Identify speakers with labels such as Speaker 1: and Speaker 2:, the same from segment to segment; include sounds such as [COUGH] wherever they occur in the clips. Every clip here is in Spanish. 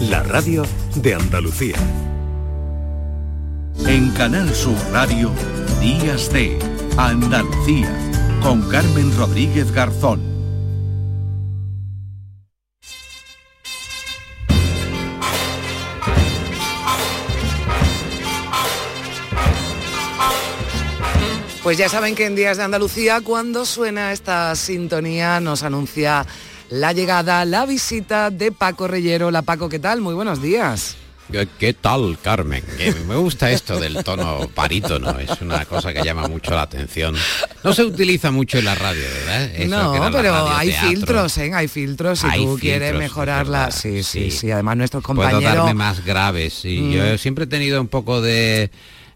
Speaker 1: la radio de Andalucía.
Speaker 2: En Canal Sur Radio, Días de Andalucía, con Carmen Rodríguez Garzón.
Speaker 3: Pues ya saben que en Días de Andalucía, cuando suena esta sintonía, nos anuncia la llegada, la visita de Paco Reyero. La Paco, ¿qué tal? Muy buenos días.
Speaker 4: ¿Qué tal, Carmen? me gusta esto del tono parítono, es una cosa que llama mucho la atención. No se utiliza mucho en la radio, ¿verdad?
Speaker 3: no, pero hay filtros, ¿eh? Hay filtros si tú quieres mejorarla. Sí, sí, sí, Además nuestros compañeros...
Speaker 4: Puedo darme más graves. Y Yo mm. siempre he tenido un poco de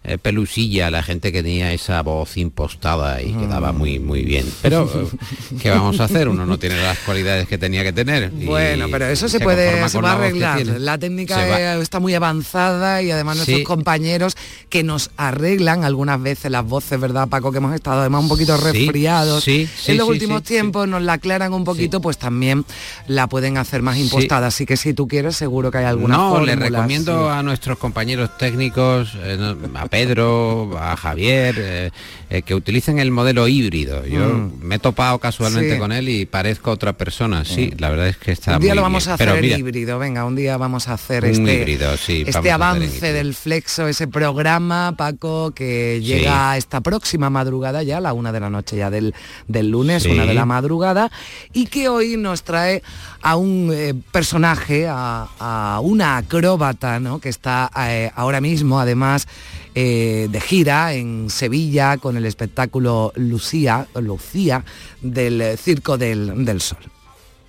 Speaker 4: eh, pelusilla la gente que tenía esa voz impostada y quedaba mm. muy muy bien. Pero [LAUGHS] ¿qué vamos a hacer? Uno no tiene las cualidades que tenía que tener.
Speaker 3: Bueno, pero eso se, puede se va a arreglar. La, técnica está muy avanzada y además nuestros compañeros que nos arreglan algunas veces las voces, ¿verdad, Paco? Que hemos estado además un poquito resfriados. en los últimos tiempos nos la aclaran un poquito, pues también la pueden hacer más impostada. Así que si tú quieres, seguro que hay alguna
Speaker 4: No, le recomiendo a nuestros compañeros técnicos, eh, Pedro, a Javier, eh, eh, que utilicen el modelo híbrido. Yo mm. me he topado casualmente con él y parezco otra persona. Sí, mm. la verdad es que está.
Speaker 3: Un día lo vamos a hacer híbrido, venga, un día vamos a hacer este, este avance del flexo, ese programa, Paco, que llega esta próxima madrugada ya, a la una de la noche ya del, del lunes, una de la madrugada, y que hoy nos trae a un eh, personaje, a, una acróbata, ¿no? que está ahora mismo, además, eh, de gira en Sevilla con el espectáculo Lucía, Lucía del Circo del, Sol.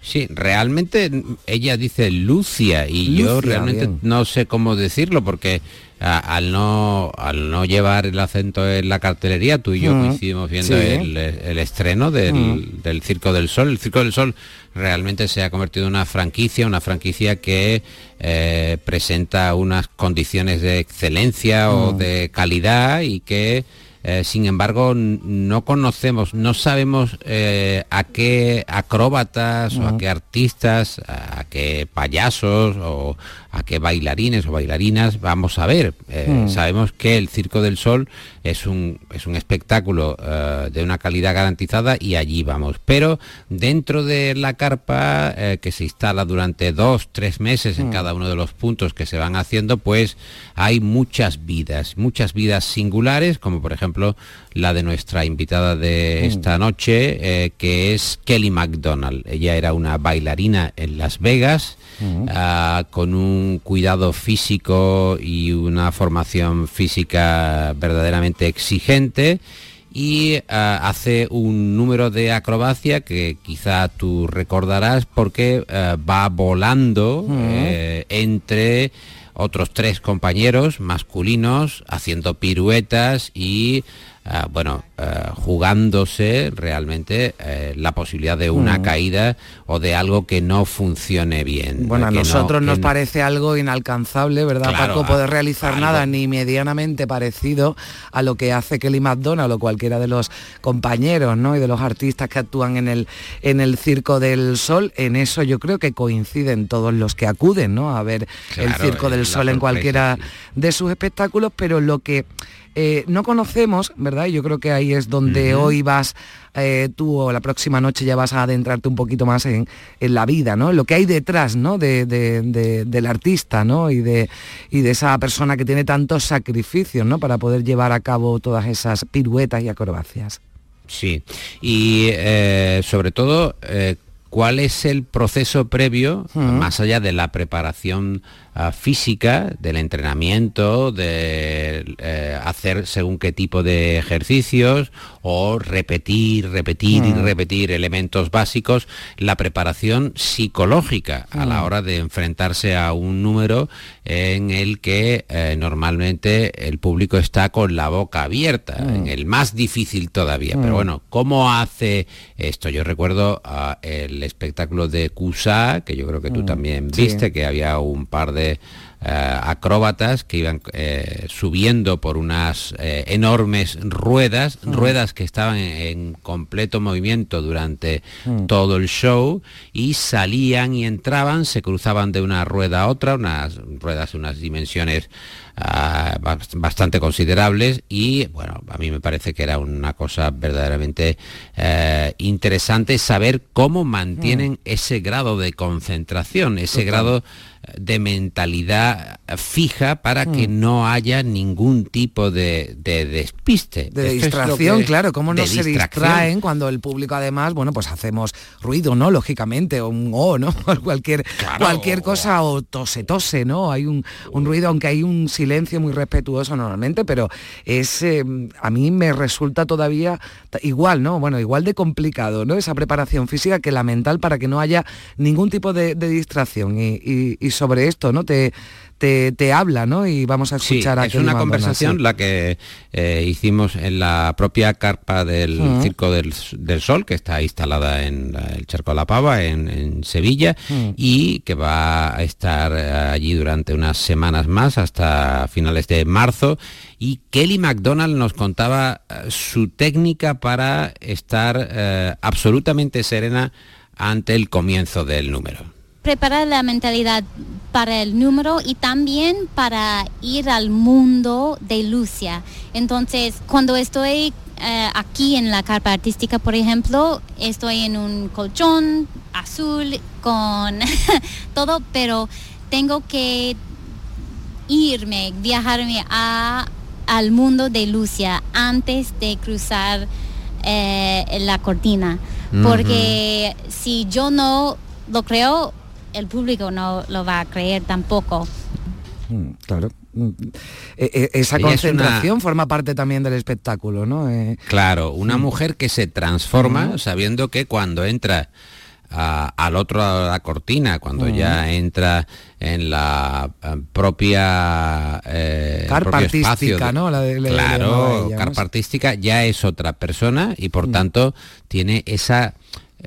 Speaker 4: Sí, realmente ella dice Lucia y yo realmente no sé cómo decirlo porque al no al no llevar el acento en la cartelería, tú y yo mm. coincidimos viendo el, estreno del, mm. del, Circo del Sol. El Circo del Sol realmente se ha convertido en una franquicia, una franquicia que eh, presenta unas condiciones de excelencia o mm. de calidad y que eh, sin embargo no conocemos, no sabemos eh, a qué acróbatas o a qué artistas, a qué payasos o a qué bailarines o bailarinas vamos a ver. Eh, hmm. Sabemos que el Circo del Sol es un, es un espectáculo eh, de una calidad garantizada y allí vamos. Pero dentro de la carpa eh, que se instala durante dos, tres meses en hmm. cada uno de los puntos que se van haciendo, pues hay muchas vidas, muchas vidas singulares, como por ejemplo la de nuestra invitada de hmm. esta noche, que es Kelly MacDonald. Ella era una bailarina en Las Vegas, ah, con un cuidado físico y una formación física verdaderamente exigente. Y ah, hace un número de acrobacia que quizá tú recordarás porque ah, va volando eh, entre otros tres compañeros masculinos haciendo piruetas y Ah, bueno, ah, jugándose realmente eh, la posibilidad de una mm. caída o de algo que no funcione bien.
Speaker 3: Bueno, a nosotros nos parece algo inalcanzable, ¿verdad, Paco? Poder realizar nada ni medianamente parecido a lo que hace Kelly McDonald o cualquiera de los compañeros, ¿no? Y de los artistas que actúan en el, en el Circo del Sol. En eso yo creo que coinciden todos los que acuden, ¿no? A ver el Circo del Sol en cualquiera de sus espectáculos, pero lo que eh, no conocemos, ¿verdad? Yo creo que ahí es donde hoy vas, eh, tú o la próxima noche ya vas a adentrarte un poquito más en, la vida, ¿no? Lo que hay detrás, ¿no? del artista, ¿no? Y de, y de esa persona que tiene tantos sacrificios, ¿no? Para poder llevar a cabo todas esas piruetas y acrobacias.
Speaker 4: Sí, y eh, sobre todo, ¿cuál es el proceso previo, más allá de la preparación física, del entrenamiento, de eh, hacer según qué tipo de ejercicios o repetir, repetir y mm. repetir elementos básicos, la preparación psicológica a la mm. hora de enfrentarse a un número en el que eh, normalmente el público está con la boca abierta, mm. en el más difícil todavía. Pero bueno, ¿cómo hace esto? Yo recuerdo ah, el espectáculo de Cusa, que yo creo que tú también viste, que había un par de acróbatas que iban subiendo por unas enormes ruedas, mm. ruedas que estaban en, completo movimiento durante mm. todo el show y salían y entraban, se cruzaban de una rueda a otra, unas ruedas de unas dimensiones Ah, bastante considerables y bueno, a mí me parece que era una cosa verdaderamente eh, interesante saber cómo mantienen mm. ese grado de concentración, ese grado de mentalidad fija para que mm. no haya ningún tipo de, despiste.
Speaker 3: De distracción, claro, cómo no se distraen cuando el público además, bueno, pues hacemos ruido, ¿no? Lógicamente, o un o, ¿no? [LAUGHS] cualquier, cualquier cosa, o tose, tose, ¿no? Hay un, ruido, aunque hay un silencio muy respetuoso normalmente, pero es, eh, a mí me resulta todavía igual, ¿no? Bueno, igual de complicado, ¿no? Esa preparación física que la mental para que no haya ningún tipo de, distracción y sobre esto, ¿no? Te, te, habla, ¿no? Y vamos a escuchar
Speaker 4: sí, Es una conversación la que eh, hicimos en la propia carpa del Circo del, Sol, que está instalada en el Charco de la Pava, en, Sevilla, y que va a estar eh, allí durante unas semanas más, hasta finales de marzo. Y Kelly MacDonald nos contaba eh, su técnica para estar absolutamente serena ante el comienzo del número
Speaker 5: preparar la mentalidad para el número y también para ir al mundo de Lucia. Entonces, cuando estoy eh, aquí en la carpa artística, por ejemplo, estoy en un colchón azul con [LAUGHS] todo, pero tengo que irme, viajarme a, al mundo de Lucia antes de cruzar eh, la cortina. Porque si yo no lo creo, el público no lo va a creer tampoco.
Speaker 3: Mm, claro. Mm, e, e, esa concentración forma parte también del espectáculo, ¿no?
Speaker 4: Eh, claro, una mm. mujer que se transforma sabiendo que cuando entra al otro lado de la cortina, cuando ya entra en la eh, propia
Speaker 3: eh, carpa artística, ¿no?
Speaker 4: claro, carpa artística ya es otra persona y por tanto tiene esa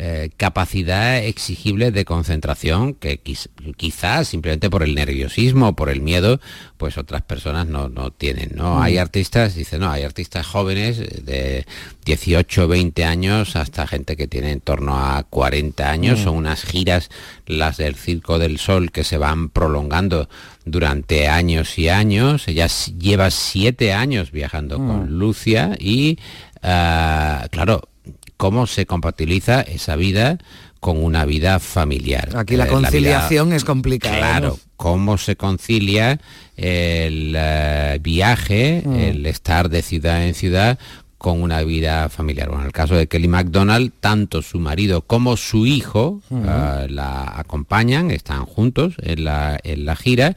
Speaker 4: eh, capacidad exigible de concentración que quizás simplemente por el nerviosismo, por el miedo, pues otras personas no, tienen. ¿no? Mm. Hay artistas, dice, no, hay artistas jóvenes de 18, 20 años hasta gente que tiene en torno a 40 años. Mm. Son unas giras, las del Circo del Sol, que se van prolongando durante años y años. Ella lleva siete años viajando con mm. Lucia y, ah, claro, cómo se compatibiliza esa vida con una vida familiar.
Speaker 3: Aquí la eh, conciliación es complicada.
Speaker 4: Claro, cómo se concilia el eh, viaje, mm. el estar de ciudad en ciudad con una vida familiar. Bueno, en el caso de Kelly MacDonald, tanto su marido como su hijo eh, la acompañan, están juntos en la, en la gira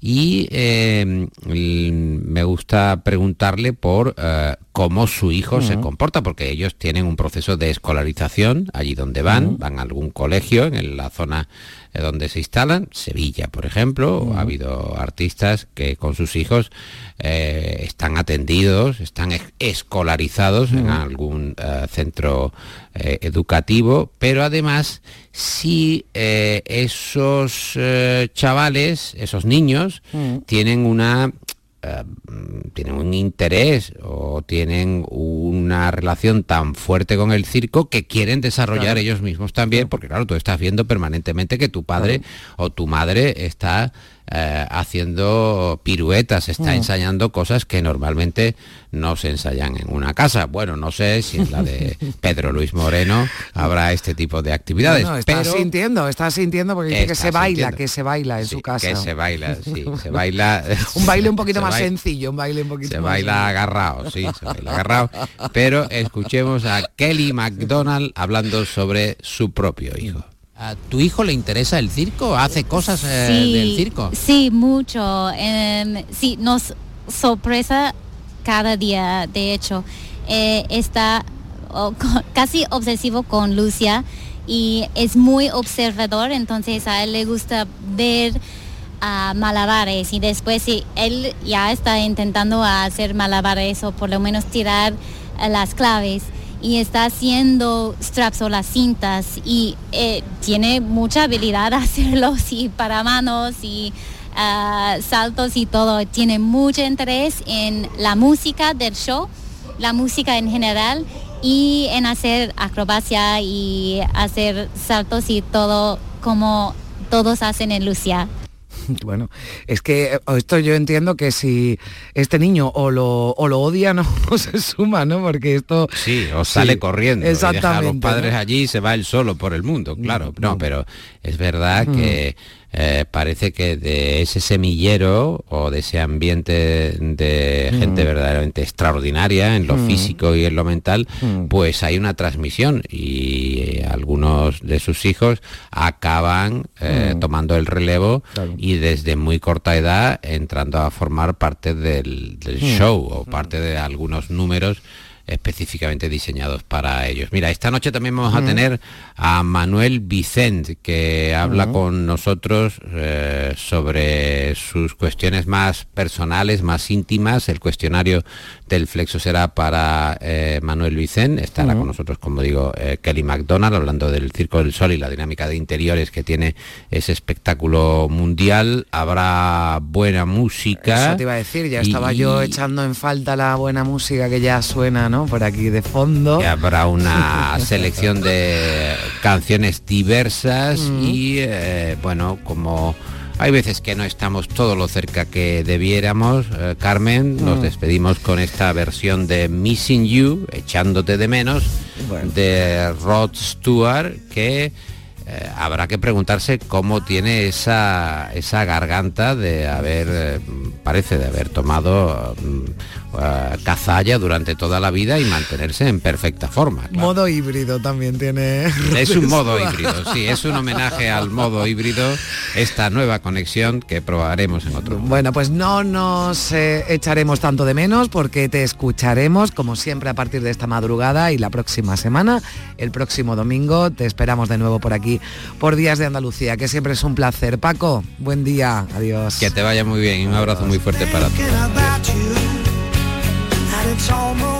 Speaker 4: y eh, me gusta preguntarle por eh, cómo su hijo se comporta, porque ellos tienen un proceso de escolarización allí donde van, van a algún colegio en la zona eh, donde se instalan, Sevilla, por ejemplo, ha habido artistas que con sus hijos están atendidos, están escolarizados en algún centro educativo, pero además si esos chavales, esos niños, Mm. tienen una eh, tienen un interés o tienen una relación tan fuerte con el circo que quieren desarrollar ellos mismos también, porque claro, tú estás viendo permanentemente que tu padre o tu madre está eh, haciendo piruetas, está mm. ensayando cosas que normalmente no se ensayan en una casa. Bueno, no sé si en la de [LAUGHS] Pedro Luis Moreno habrá este tipo de actividades. No,
Speaker 3: está sintiendo, está sintiendo porque dice que se baila, que se baila en su casa.
Speaker 4: Que se baila, sí, [LAUGHS] se baila. [LAUGHS]
Speaker 3: un baile un poquito más sencillo, un baile un poquito
Speaker 4: Se baila agarrado, sí, se baila agarrado. Pero escuchemos a Kelly MacDonald hablando sobre su propio hijo. ¿A tu hijo le interesa el circo? ¿Hace cosas eh, del circo?
Speaker 5: Sí, mucho. Em, sí, nos sorpresa cada día, de hecho. Eh, está [LAUGHS] casi obsesivo con Lucia y es muy observador, entonces a él le gusta ver a malabares y después si él ya está intentando hacer malabares o por lo menos tirar las claves y está haciendo straps o las cintas y eh, tiene mucha habilidad a [LAUGHS] hacerlo, sí, para manos y ah, saltos y todo. Tiene mucho interés en la música del show, la música en general y en hacer acrobacia y hacer saltos y todo como todos hacen en Lucia. [LAUGHS]
Speaker 3: Bueno, es que eh, esto yo entiendo que si este niño o lo, o lo odia, no, [LAUGHS] se suma, ¿no? Porque esto...
Speaker 4: Sí, o sale corriendo. Exactamente. Y deja a los padres allí y se va él solo por el mundo, claro. No, pero es verdad que eh, parece que de ese semillero o de ese ambiente de gente verdaderamente extraordinaria en lo físico y en lo mental, pues hay una transmisión y algunos de sus hijos acaban eh, tomando el relevo y desde muy corta edad entrando a formar parte del, show o parte de algunos números específicamente diseñados para ellos. Mira, esta noche también vamos a tener a Manuel Vicent, que habla con nosotros eh, sobre sus cuestiones más personales, más íntimas. El cuestionario del Flexo será para eh, Manuel Vicent. Estará con nosotros, como digo, eh, Kelly McDonald, hablando del Circo del Sol y la dinámica de interiores que tiene ese espectáculo mundial. Habrá buena música.
Speaker 3: Eso te iba a decir, ya estaba yo echando en falta la buena música que ya suena, ¿no? Por aquí de fondo.
Speaker 4: habrá una [LAUGHS] selección de canciones diversas y, eh, bueno, como hay veces que no estamos todo lo cerca que debiéramos. Eh, Carmen, nos despedimos con esta versión de Missing You, echándote de menos, de Rod Stewart, que eh, habrá que preguntarse cómo tiene esa, esa garganta de haber, eh, parece de haber tomado eh, cazalla durante toda la vida y mantenerse en perfecta forma.
Speaker 3: Modo híbrido también tiene. [LAUGHS]
Speaker 4: Es un modo híbrido, sí, es un homenaje al modo híbrido, esta nueva conexión que probaremos en otro.
Speaker 3: Bueno, pues no nos echaremos tanto de menos porque te escucharemos como siempre a partir de esta madrugada y la próxima semana, el próximo domingo, te esperamos de nuevo por aquí por Días de Andalucía, que siempre es un placer. Paco, buen día, adiós.
Speaker 4: Que te vaya muy bien y un abrazo muy fuerte para todos.
Speaker 6: En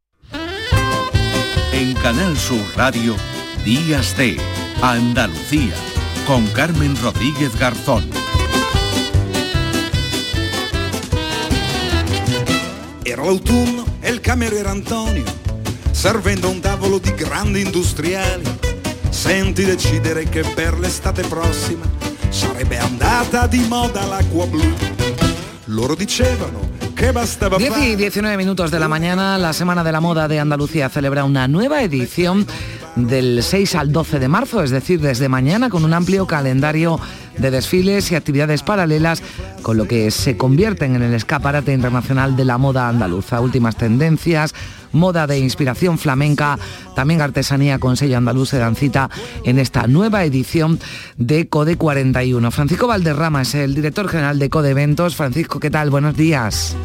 Speaker 2: En Canal Sur Radio, Días de Andalucía, con Carmen Rodríguez Garzón.
Speaker 7: Era l'autunno e il cameriere Antonio, servendo un tavolo di grandi industriali, senti decidere che per l'estate prossima sarebbe andata di moda l'acqua blu. Loro dicevano que bastaba
Speaker 3: 10 y 19 minutos de la mañana, la Semana de la Moda de Andalucía celebra una nueva edición del 6 al 12 de marzo, es decir, desde mañana con un amplio calendario de desfiles y actividades paralelas, con lo que se convierten en el escaparate internacional de la moda andaluza. Últimas tendencias, moda de inspiración flamenca, también artesanía con sello andaluz se dan cita en esta nueva edición de Code 41. Francisco Valderrama es el director general de Code Eventos. Francisco, ¿qué tal? Buenos días.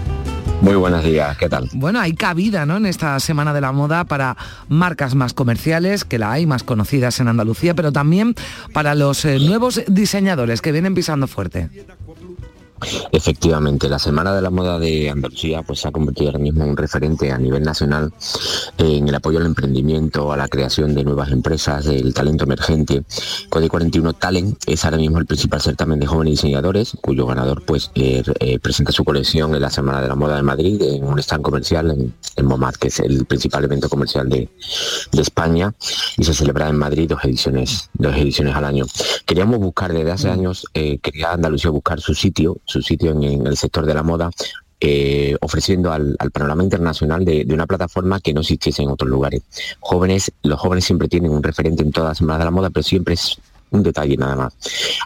Speaker 8: Muy buenos días, ¿qué tal?
Speaker 3: Bueno, hay cabida ¿no? en esta Semana de la Moda para marcas más comerciales, que la hay, más conocidas en Andalucía, pero también para los eh, nuevos diseñadores que vienen pisando fuerte.
Speaker 8: Efectivamente, la Semana de la Moda de Andalucía pues, se ha convertido ahora mismo en un referente a nivel nacional en el apoyo al emprendimiento, a la creación de nuevas empresas, del talento emergente. Code 41 Talent es ahora mismo el principal certamen de jóvenes diseñadores, cuyo ganador pues eh, eh, presenta su colección en la Semana de la Moda de Madrid, en un stand comercial en, en MOMAD, que es el principal evento comercial de, de, España, y se celebra en Madrid dos ediciones, dos ediciones al año. Queríamos buscar desde hace años, eh, quería Andalucía buscar su sitio, su sitio en, el sector de la moda, eh, ofreciendo al, panorama internacional de, de, una plataforma que no existiese en otros lugares. Jóvenes, los jóvenes siempre tienen un referente en todas las semanas de la moda, pero siempre es un detalle nada más.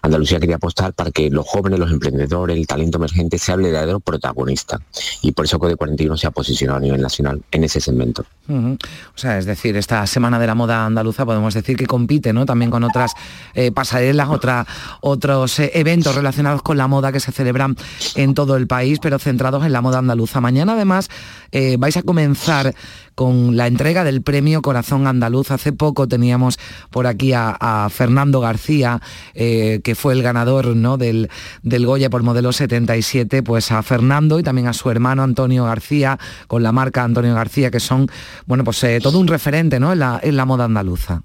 Speaker 8: Andalucía quería apostar para que los jóvenes, los emprendedores, el talento emergente sea el verdadero protagonista. Y por eso Code 41 se ha posicionado a nivel nacional en ese segmento.
Speaker 3: O sea, es decir, esta Semana de la Moda Andaluza podemos decir que compite ¿no? también con otras eh, pasarelas, otra, otros eh, eventos relacionados con la moda que se celebran en todo el país, pero centrados en la moda andaluza. Mañana además eh, vais a comenzar con la entrega del premio Corazón Andaluz. Hace poco teníamos por aquí a, Fernando García, eh, que fue el ganador ¿no? del, del, Goya por modelo 77, pues a Fernando y también a su hermano Antonio García, con la marca Antonio García, que son, bueno, pues eh, todo un referente ¿no? en, la, en la moda andaluza.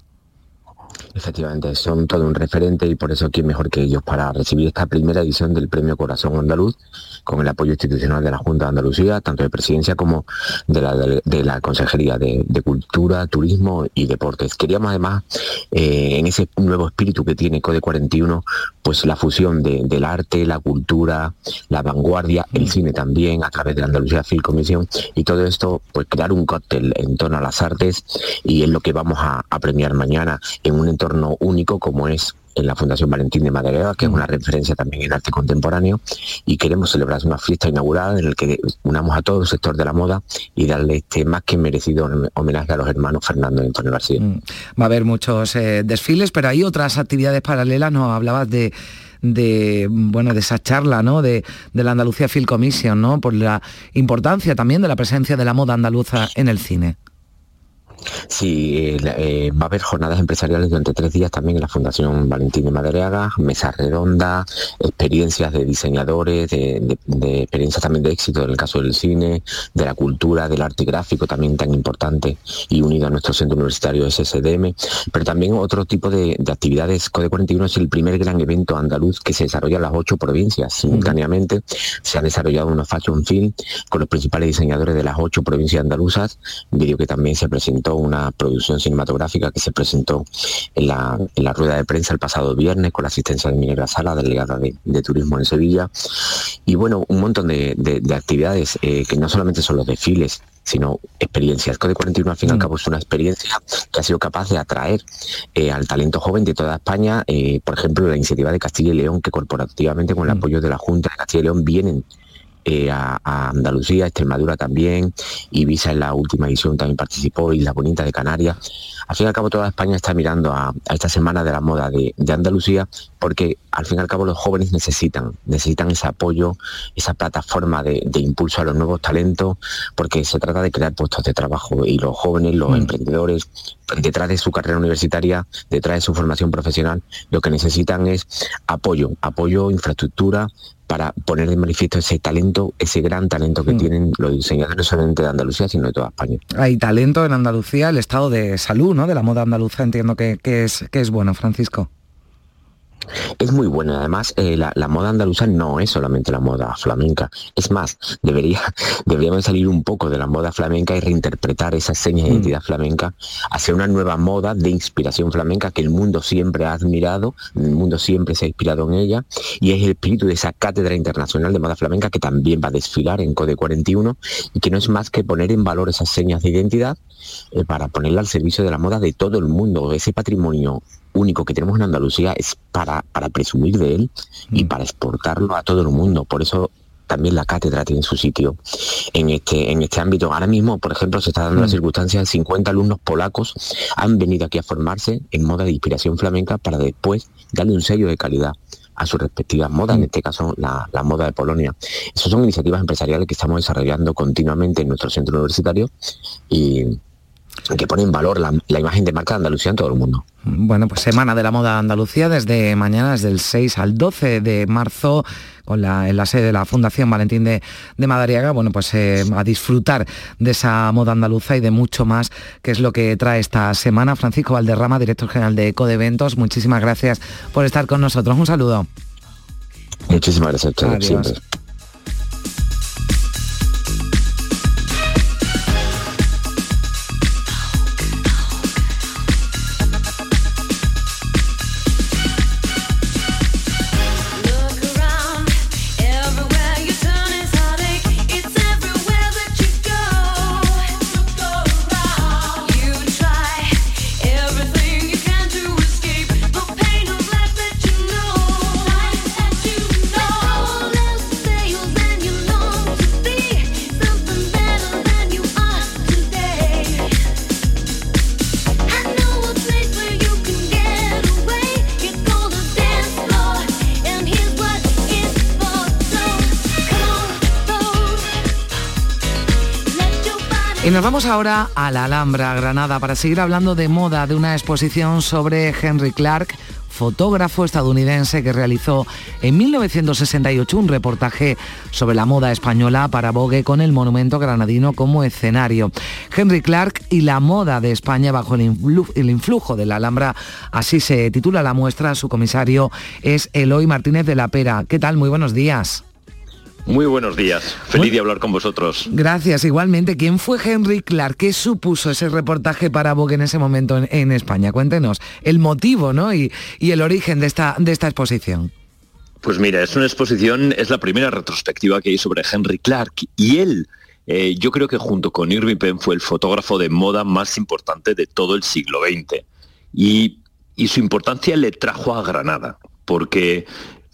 Speaker 8: Efectivamente, son todo un referente y por eso quién mejor que ellos para recibir esta primera edición del Premio Corazón Andaluz con el apoyo institucional de la Junta de Andalucía, tanto de presidencia como de la, Consejería de, de, Cultura, Turismo y Deportes. Queríamos además, eh, en ese nuevo espíritu que tiene Code 41, pues la fusión de, del arte, la cultura, la vanguardia, el cine también, a través de la Andalucía Film Commission, y todo esto, pues crear un cóctel en torno a las artes y es lo que vamos a, a premiar mañana en un entorno único como es en la Fundación Valentín de Madrid, que es una referencia también en arte contemporáneo, y queremos celebrar una fiesta inaugural en la que unamos a todo el sector de la moda y darle este más que merecido homenaje a los hermanos Fernando y Antonio García. Mm.
Speaker 3: Va a haber muchos eh, desfiles, pero hay otras actividades paralelas, nos hablabas de de bueno de esa charla ¿no? de, de la Andalucía Film Commission ¿no? por la importancia también de la presencia de la moda andaluza en el cine.
Speaker 8: Sí, eh, va a haber jornadas empresariales durante tres días también en la Fundación Valentín de Madariaga, mesas redondas, experiencias de diseñadores, de, de, de, experiencias también de éxito en el caso del cine, de la cultura, del arte gráfico también tan importante y unido a nuestro centro universitario SSDM, pero también otro tipo de, de actividades. Code 41 es el primer gran evento andaluz que se desarrolla en las ocho provincias simultáneamente. Se ha desarrollado una fashion film con los principales diseñadores de las ocho provincias andaluzas, vídeo que también se presentó una producción cinematográfica que se presentó en la, en la rueda de prensa el pasado viernes con la asistencia de Minegra Sala, delegada de, de Turismo en Sevilla. Y bueno, un montón de, de, de actividades eh, que no solamente son los desfiles, sino experiencias. Code 41 al fin y al cabo es una experiencia que ha sido capaz de atraer eh, al talento joven de toda España, eh, por ejemplo, la iniciativa de Castilla y León, que corporativamente con el apoyo de la Junta de Castilla y León vienen eh, a, Andalucía, Extremadura también, Ibiza en la última edición también participó, Isla Bonita de Canarias. Al fin y al cabo toda España está mirando a, esta semana de la moda de, Andalucía porque al fin y al cabo los jóvenes necesitan, necesitan ese apoyo, esa plataforma de, impulso a los nuevos talentos, porque se trata de crear puestos de trabajo y los jóvenes, los mm. emprendedores, detrás de su carrera universitaria, detrás de su formación profesional, lo que necesitan es apoyo, apoyo, infraestructura, para poner de manifiesto ese talento, ese gran talento que mm. tienen los diseñadores no solamente de Andalucía, sino de toda España.
Speaker 3: Hay talento en Andalucía, el estado de salud, ¿no? De la moda andaluza, entiendo que, es, que es bueno, Francisco.
Speaker 8: Es muy buena, además eh, la, moda andaluza no es solamente la moda flamenca, es más, debería, [LAUGHS] deberíamos salir un poco de la moda flamenca y reinterpretar esa seña de mm. identidad flamenca hacia una nueva moda de inspiración flamenca que el mundo siempre ha admirado, el mundo siempre se ha inspirado en ella y es el espíritu de esa cátedra internacional de moda flamenca que también va a desfilar en Code 41 y que no es más que poner en valor esas señas de identidad eh, para ponerla al servicio de la moda de todo el mundo, ese patrimonio único que tenemos en Andalucía es para, para presumir de él y mm. para exportarlo a todo el mundo. Por eso también la cátedra tiene su sitio en este, en este ámbito. Ahora mismo, por ejemplo, se está dando la mm. circunstancia de 50 alumnos polacos han venido aquí a formarse en moda de inspiración flamenca para después darle un sello de calidad a sus respectivas modas, en mm. este caso la, la, moda de Polonia. Esas son iniciativas empresariales que estamos desarrollando continuamente en nuestro centro universitario y, que pone en valor la, imagen de marca de Andalucía en todo el mundo.
Speaker 3: Bueno, pues Semana de la Moda Andalucía desde mañana, desde el 6 al 12 de marzo, con la, en la sede de la Fundación Valentín de, Madariaga, bueno, pues eh, a disfrutar de esa moda andaluza y de mucho más, que es lo que trae esta semana. Francisco Valderrama, director general de Eco de Eventos, muchísimas gracias por estar con nosotros. Un saludo.
Speaker 8: Muchísimas gracias.
Speaker 3: Y vamos ahora a la Alhambra, Granada, para seguir hablando de moda, de una exposición sobre Henry Clark, fotógrafo estadounidense que realizó en 1968 un reportaje sobre la moda española para Vogue con el monumento granadino como escenario. Henry Clark y la moda de España bajo el, influjo de la Alhambra, así se titula la muestra. Su comisario es Eloy Martínez de la Pera. ¿Qué tal? Muy buenos días.
Speaker 9: Muy buenos días, feliz de hablar con vosotros.
Speaker 3: Gracias, igualmente. ¿Quién fue Henry Clark? ¿Qué supuso ese reportaje para Vogue en ese momento en, España? Cuéntenos el motivo ¿no? y, el origen de esta, de esta exposición.
Speaker 9: Pues mira, es una exposición, es la primera retrospectiva que hay sobre Henry Clark y él, eh, yo creo que junto con Irving Penn fue el fotógrafo de moda más importante de todo el siglo XX. Y, y su importancia le trajo a Granada, porque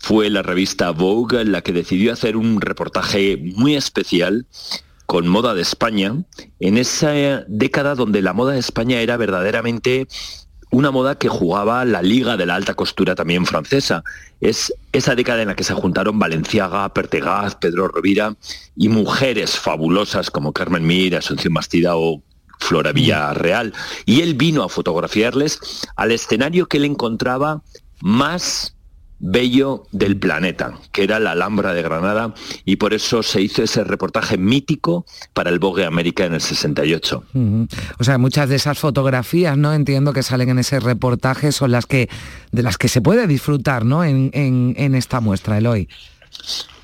Speaker 9: fue la revista Vogue la que decidió hacer un reportaje muy especial con moda de España, en esa década donde la moda de España era verdaderamente una moda que jugaba la liga de la alta costura también francesa. Es esa década en la que se juntaron Valenciaga, Pertegaz, Pedro Rovira y mujeres fabulosas como Carmen Mir, Asunción Bastida o Flora Villarreal. Y él vino a fotografiarles al escenario que él encontraba más bello del planeta, que era la Alhambra de Granada, y por eso se hizo ese reportaje mítico para el Vogue América en el 68.
Speaker 3: O sea, muchas de esas fotografías, ¿no? Entiendo que salen en ese reportaje, son las que, de las que se puede disfrutar, ¿no? En, en esta muestra, Eloy.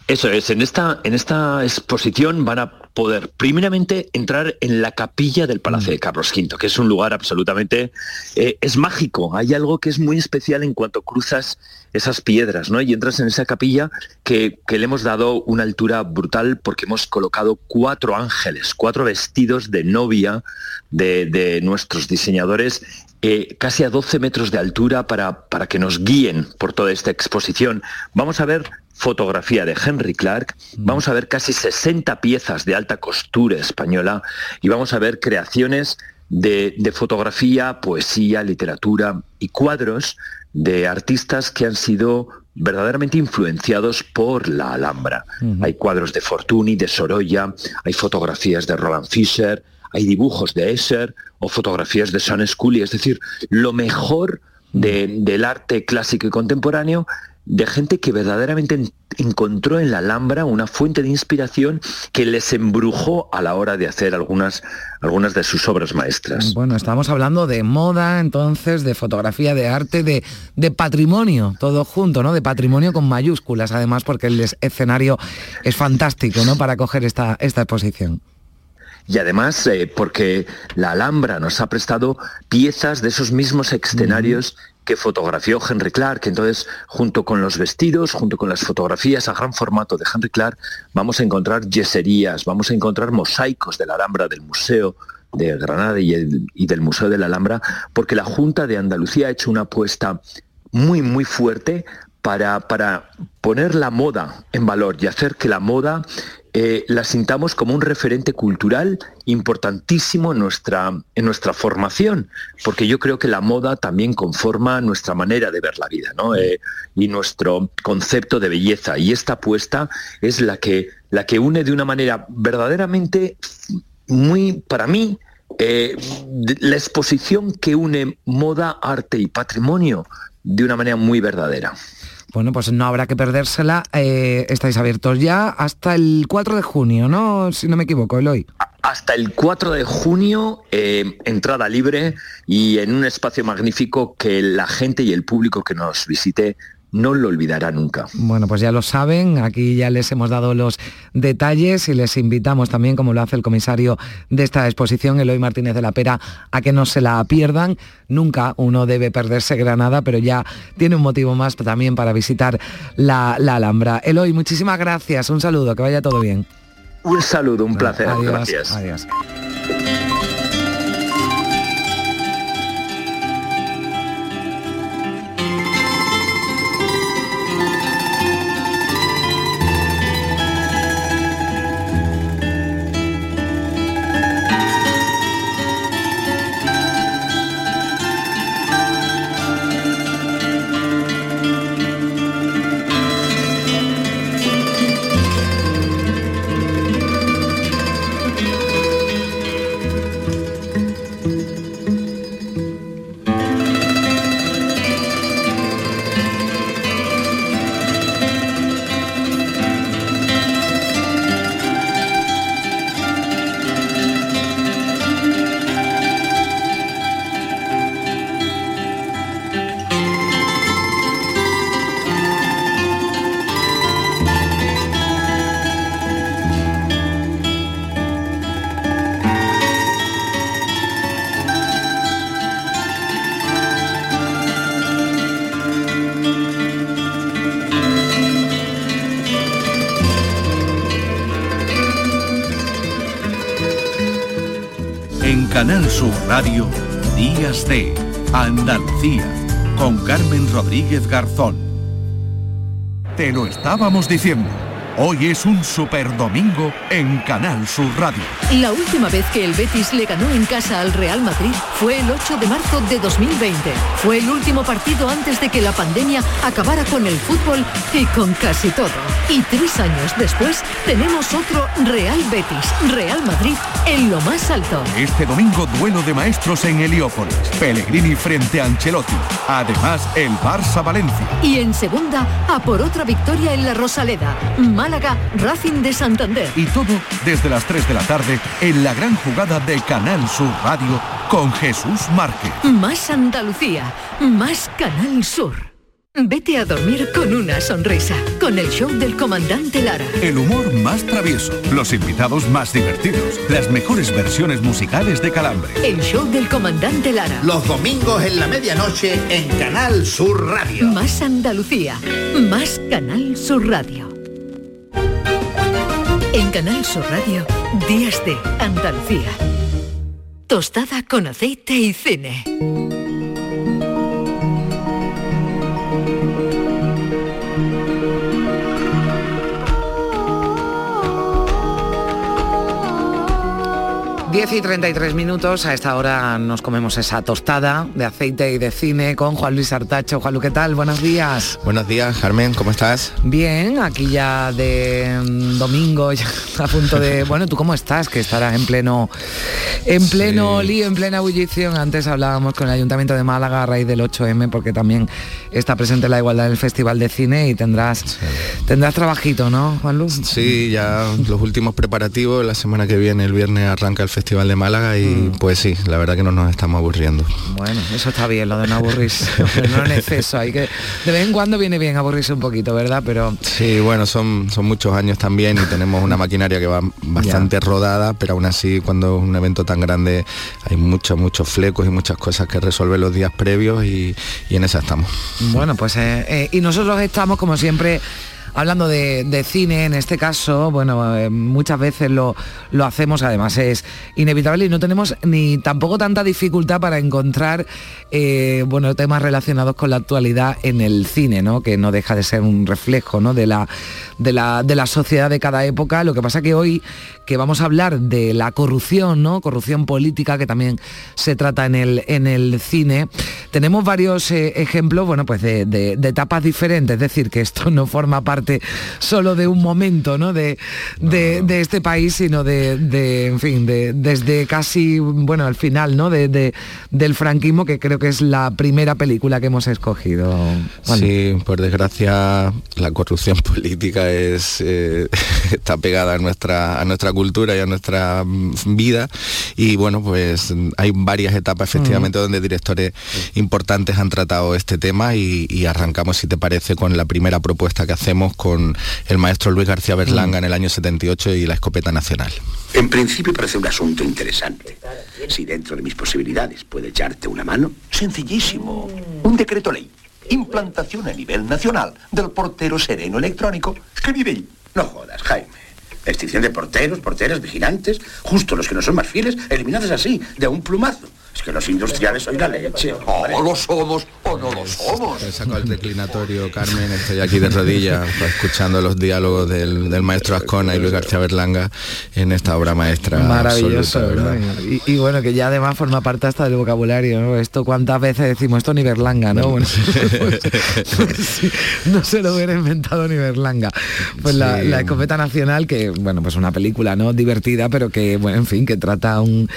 Speaker 9: Eso es, en esta, en esta exposición van a poder primeramente entrar en la capilla del Palacio de. Carlos V, que es un lugar absolutamente, eh, es mágico, hay algo que es muy especial en cuanto cruzas esas piedras, ¿no? Y entras en esa capilla que, le hemos dado una altura brutal porque hemos colocado cuatro ángeles, cuatro vestidos de novia de, nuestros diseñadores eh, casi a 12 metros de altura para, para que nos guíen por toda esta exposición. Vamos a ver fotografía de Henry Clark, mm. vamos a ver casi 60 piezas de alta costura española y vamos a ver creaciones de, fotografía, poesía, literatura y cuadros de artistas que han sido verdaderamente influenciados por la Alhambra. Hay cuadros de Fortuny, de Sorolla, hay fotografías de Roland Fischer, hay dibujos de Escher o fotografías de San Scully, es decir, lo mejor del arte clásico y contemporáneo de gente que verdaderamente encontró en la Alhambra una fuente de inspiración que les embrujó a la hora de hacer algunas, algunas de sus obras maestras.
Speaker 3: Bueno, estamos hablando de moda, entonces, de fotografía, de arte, de, de patrimonio, todo junto, ¿no? De patrimonio con mayúsculas, además, porque el escenario es fantástico, ¿no? Para coger esta, esta exposición
Speaker 9: y además eh, porque la Alhambra nos ha prestado piezas de esos mismos escenarios que fotografió Henry Clark. Entonces, junto con los vestidos, junto con las fotografías a gran formato de Henry Clark, vamos a encontrar yeserías, vamos a encontrar mosaicos de la Alhambra del Museo de Granada y, del Museo de la Alhambra, porque la Junta de Andalucía ha hecho una apuesta muy, muy fuerte para, para, poner la moda en valor y hacer que la moda eh, la sintamos como un referente cultural importantísimo en nuestra, en nuestra formación, porque yo creo que la moda también conforma nuestra manera de ver la vida eh, y nuestro concepto de belleza. Y esta apuesta es la que, la que une de una manera verdaderamente muy, para mí, eh, la exposición que une moda, arte y patrimonio de una manera muy verdadera.
Speaker 3: Bueno, pues no habrá que perdérsela. Eh, estáis abiertos ya hasta el 4 de junio, ¿no? Si no me equivoco, Eloy.
Speaker 9: Hasta el 4 de junio, eh, entrada libre y en un espacio magnífico que la gente y el público que nos visite no lo olvidará nunca.
Speaker 3: Bueno, pues ya lo saben, aquí ya les hemos dado los detalles y les invitamos también, como lo hace el comisario de esta exposición, Eloy Martínez de la Pera, a que no se la pierdan. Nunca uno debe perderse Granada, pero ya tiene un motivo más también para visitar la, Alhambra. Eloy, muchísimas gracias, un saludo, que vaya todo bien.
Speaker 9: Un saludo, un placer, gracias. Adiós.
Speaker 2: Rodríguez Garzón. Te lo estábamos diciendo. Hoy es un super domingo en Canal Sur Radio.
Speaker 10: La última vez que el Betis le ganó en casa al Real Madrid fue el 8 de marzo de 2020. Fue el último partido antes de que la pandemia acabara con el fútbol y con casi todo. Y tres años después tenemos otro Real Betis, Real Madrid en lo más alto.
Speaker 2: Este domingo duelo de maestros en Heliópolis. Pellegrini frente a Ancelotti. Además el Barça Valencia.
Speaker 10: Y en segunda a por otra victoria en la Rosaleda. Málaga, Racing de Santander.
Speaker 2: Y todo desde las 3 de la tarde en la gran jugada de Canal Sur Radio con Jesús Márquez.
Speaker 10: Más Andalucía, más Canal Sur. Vete a dormir con una sonrisa, con el show del comandante Lara.
Speaker 2: El humor más travieso, los invitados más divertidos, las mejores versiones musicales de Calambre.
Speaker 10: El show del comandante Lara.
Speaker 11: Los domingos en la medianoche en Canal Sur Radio.
Speaker 10: Más Andalucía, más Canal Sur Radio. En Canal Sur Radio, Días de Andalucía. Tostada con aceite y cine.
Speaker 3: 10 y 33 minutos, a esta hora nos comemos esa tostada de aceite y de cine con Juan Luis Artacho. Juan Luis, ¿qué tal? Buenos días.
Speaker 12: Buenos días, Carmen, ¿cómo estás?
Speaker 3: Bien, aquí ya de mm, domingo, [LAUGHS] ya a punto de... [LAUGHS] Bueno, ¿tú cómo estás? Que estarás en pleno en pleno lío, en plena ebullición. Antes hablábamos con el Ayuntamiento de Málaga a raíz del 8M, porque también está presente la igualdad en el Festival de Cine y tendrás, tendrás trabajito, ¿no, Juan Luis?
Speaker 12: Sí, ya los últimos preparativos, la semana que viene, el viernes, arranca el Festival de Málaga y mm. pues sí, la verdad que no nos estamos aburriendo.
Speaker 3: Bueno, eso está bien, lo de no aburrirse, [LAUGHS] no en exceso, hay que de vez en cuando viene bien aburrirse un poquito, ¿verdad? Pero
Speaker 12: sí, bueno, son, son muchos años también y tenemos una maquinaria que va bastante rodada, pero aún así cuando es un evento tan grande hay muchos, muchos flecos y muchas cosas que resolver los días previos y, en esa estamos.
Speaker 3: Bueno, pues eh, eh, y nosotros estamos como siempre hablando de, cine, en este caso, bueno, eh, muchas veces lo, lo, hacemos, además es inevitable y no tenemos ni tampoco tanta dificultad para encontrar, eh, bueno, temas relacionados con la actualidad en el cine, ¿no? Que no deja de ser un reflejo, ¿no? De la, de la, de la sociedad de cada época. Lo que pasa que hoy que vamos a hablar de la corrupción, ¿no? Corrupción política, que también se trata en el, en el cine. Tenemos varios eh, ejemplos, bueno, pues de, de etapas diferentes, es decir, que esto no forma parte solo de un momento ¿no? de, de, este país, sino de, en fin, de, desde casi, bueno, al final ¿no? de, del franquismo, que creo que es la primera película que hemos escogido.
Speaker 12: Sí, por desgracia, la corrupción [LAUGHS] política es, eh, [LAUGHS] está pegada a nuestra, a nuestra cultura y a nuestra vida. Y bueno, pues hay varias etapas efectivamente mm. donde directores importantes han tratado este tema y, y arrancamos, si te parece, con la primera propuesta que hacemos con el maestro Luis García Berlanga mm. en el año 78 y la escopeta nacional.
Speaker 13: En principio parece un asunto interesante. Si dentro de mis posibilidades puede echarte una mano, sencillísimo. Un decreto ley. Implantación a nivel nacional del portero sereno electrónico que vive No jodas, Jaime. Extinción de porteros, porteras, vigilantes, justo los que no son más fieles, eliminados así, de un plumazo. Es que los industriales son la leche. O lo somos o no lo somos.
Speaker 12: He sacado el declinatorio, Carmen. Estoy aquí de rodillas [LAUGHS] escuchando los diálogos del, maestro Ascona y Luis García Berlanga en esta obra maestra.
Speaker 3: Maravilloso, y, bueno, que ya además forma parte hasta del vocabulario, ¿no? Esto cuántas veces decimos esto ni Berlanga, ¿no? Bueno, [LAUGHS] no se lo hubiera inventado ni Berlanga. Pues la, escopeta nacional, que bueno, pues una película, ¿no? Divertida, pero que, bueno, en fin, que trata un,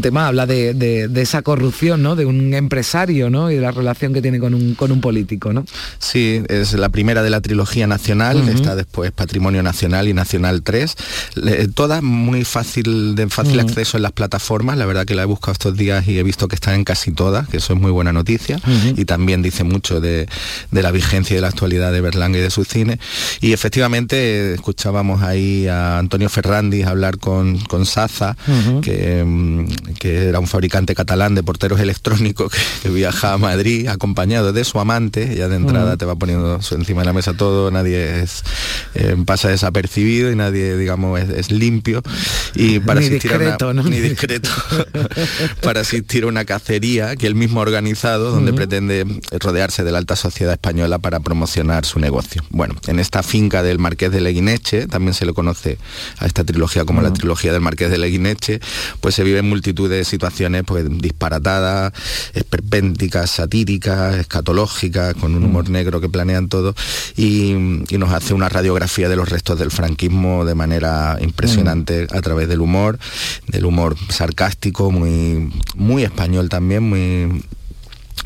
Speaker 3: tema, habla de esa corrupción, ¿no? De un empresario, ¿no? Y de la relación que tiene con un, con un político, ¿no?
Speaker 12: Sí, es la primera de la trilogía nacional, está después Patrimonio Nacional y Nacional 3, todas muy fácil, de fácil acceso en las plataformas, la verdad que la he buscado estos días y he visto que están en casi todas, que eso es muy buena noticia, y también dice mucho de, la vigencia y de la actualidad de Berlanga y de su cine. Y efectivamente escuchábamos ahí a Antonio Ferrandis hablar con, con Saza, que, mm, que era un fabricante catalán de porteros electrónicos que, viaja a Madrid acompañado de su amante, ya de entrada mm. te va poniendo encima de la mesa todo, nadie es, eh, pasa desapercibido y nadie, digamos, es, limpio. Y para asistir
Speaker 3: a una, [LAUGHS]
Speaker 12: ni discreto [LAUGHS] para asistir a una cacería que él mismo ha organizado, donde pretende rodearse de la alta sociedad española para promocionar su negocio. Bueno, en esta finca del Marqués de Leguineche, también se le conoce a esta trilogía como la trilogía del Marqués de Leguineche, pues se viven multitud de situaciones pues, disparatadas, esperpénticas, satíricas, escatológicas, con un humor mm. negro que planean todo, y, nos hace una radiografía de los restos del franquismo de manera impresionante mm. a través del humor, del humor sarcástico, muy, muy español también, muy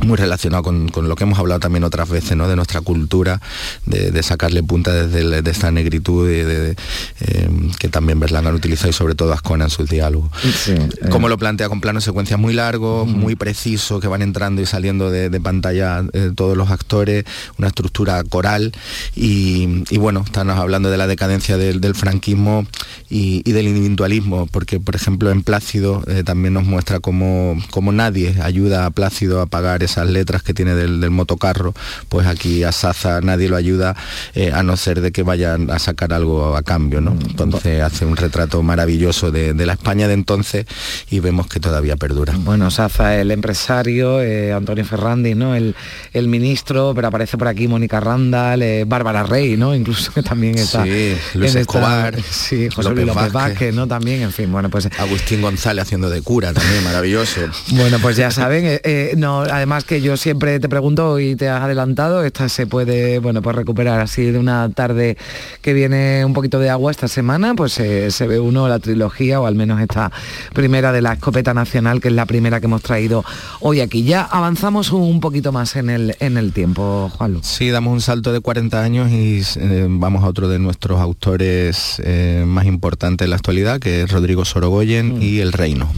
Speaker 12: muy relacionado con, lo que hemos hablado también otras veces, ¿no? de nuestra cultura, de, sacarle punta desde de esta negritud de, eh, que también Berlanga han utilizado y sobre todo Ascona en sus diálogos. Eh. Como lo plantea con planos secuencias muy largos, muy precisos, que van entrando y saliendo de, pantalla eh, todos los actores, una estructura coral y, bueno, estamos hablando de la decadencia del, franquismo y, del individualismo, porque por ejemplo en Plácido también nos muestra cómo, cómo nadie ayuda a Plácido a pagar esas letras que tiene del, motocarro, pues aquí a Saza nadie lo ayuda eh, a no ser de que vayan a sacar algo a cambio, ¿no? Entonces hace un retrato maravilloso de, la España de entonces y vemos que todavía perdura.
Speaker 3: Bueno, Saza, el empresario, eh, Antonio Ferrandi, ¿no? El, el, ministro, pero aparece por aquí Mónica Randall, eh, Bárbara Rey, ¿no? [LAUGHS] Incluso que también está.
Speaker 12: Sí, Luis Escobar,
Speaker 3: sí, José Luis López Vázquez, ¿no? También, en fin, bueno, pues.
Speaker 12: Agustín González haciendo de cura también, maravilloso. [LAUGHS]
Speaker 3: bueno, pues ya saben, no, además que yo siempre te pregunto y te has adelantado, esta se puede, bueno, pues recuperar así de una tarde que viene un poquito de agua esta semana, pues se ve uno la trilogía o al menos esta primera de la escopeta nacional, que es la primera que hemos traído hoy aquí. Ya avanzamos un poquito más en el, en el tiempo, Juanlu.
Speaker 12: Sí, damos un salto de 40 años y eh, vamos a otro de nuestros autores eh, más importantes en la actualidad, que es Rodrigo Sorogoyen mm. y El Reino.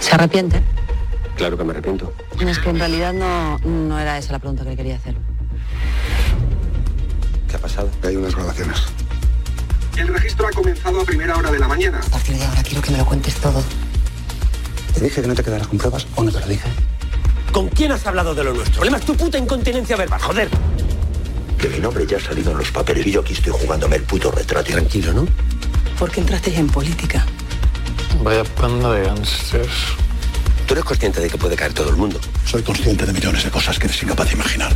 Speaker 14: ¿Se arrepiente?
Speaker 15: Claro que me arrepiento.
Speaker 14: Es que en realidad no, no era esa la pregunta que quería hacer.
Speaker 15: ¿Qué ha pasado?
Speaker 16: Hay unas grabaciones.
Speaker 17: El registro ha comenzado a primera hora de la mañana.
Speaker 14: A partir de ahora quiero que me lo cuentes todo.
Speaker 16: ¿Te dije que no te quedaras con pruebas o no te lo dije?
Speaker 15: ¿Con quién has hablado de lo nuestro? Problema es tu puta incontinencia verbal, joder.
Speaker 13: Que mi nombre ya ha salido en los papeles y yo aquí estoy jugándome el puto retrato.
Speaker 15: Tranquilo, ¿no?
Speaker 14: ¿Por qué entraste en política?
Speaker 16: Vaya panda de gangsters.
Speaker 15: Tú eres consciente de que puede caer todo el mundo.
Speaker 16: Soy consciente de millones de cosas que eres incapaz de imaginar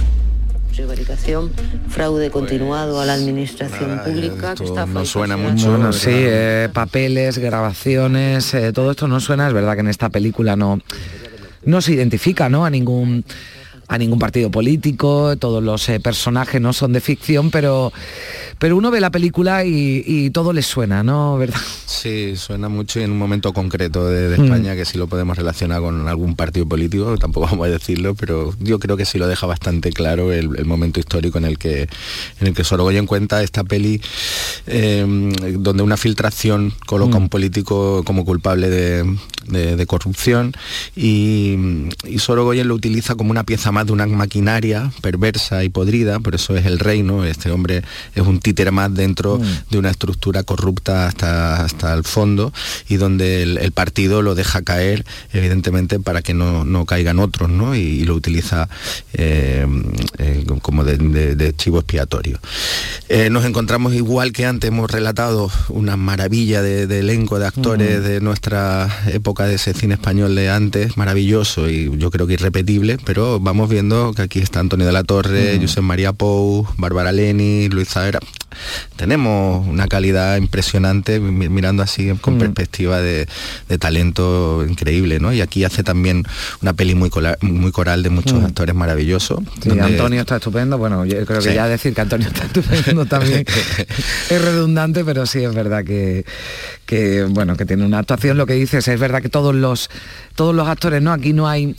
Speaker 14: prevaricación, fraude continuado a la administración pública.
Speaker 12: Que está no suena mucho.
Speaker 3: Bueno, sí, eh, papeles, grabaciones, eh, todo esto no suena. Es verdad que en esta película no, no se identifica ¿no? a ningún a ningún partido político, todos los eh, personajes no son de ficción, pero, pero uno ve la película y, todo le suena, ¿no? ¿Verdad?
Speaker 12: Sí, suena mucho y en un momento concreto de, mm. España que sí lo podemos relacionar con algún partido político, tampoco vamos a decirlo, pero yo creo que sí lo deja bastante claro el, momento histórico en el que en el que Sorogoyen cuenta esta peli em, donde una filtración coloca a un mm. político como culpable de, corrupción y, y Sorogoyen lo utiliza como una pieza más de una maquinaria perversa y podrida, por eso es el reino, este hombre es un títere más dentro mm. de una estructura corrupta hasta, hasta el fondo y donde el, partido lo deja caer, evidentemente, para que no, caigan otros, ¿no? Y, lo utiliza eh, eh, como de, chivo expiatorio. Eh, nos encontramos igual que antes, hemos relatado una maravilla de, elenco de actores mm. de nuestra época de ese cine español de antes, maravilloso y yo creo que irrepetible, pero vamos viendo que aquí está Antonio de la Torre, José María Pou, Bárbara Leni, Luis Zavera. Tenemos una calidad impresionante mirando así con perspectiva de, talento increíble, ¿no? Y aquí hace también una peli muy, muy coral de muchos actores maravillosos.
Speaker 3: Antonio está estupendo, bueno, yo creo que ya decir que Antonio está estupendo también [LAUGHS] es redundante, pero sí es verdad que, que, bueno, que tiene una actuación, lo que dices, es verdad que todos los, todos los actores, ¿no? Aquí no hay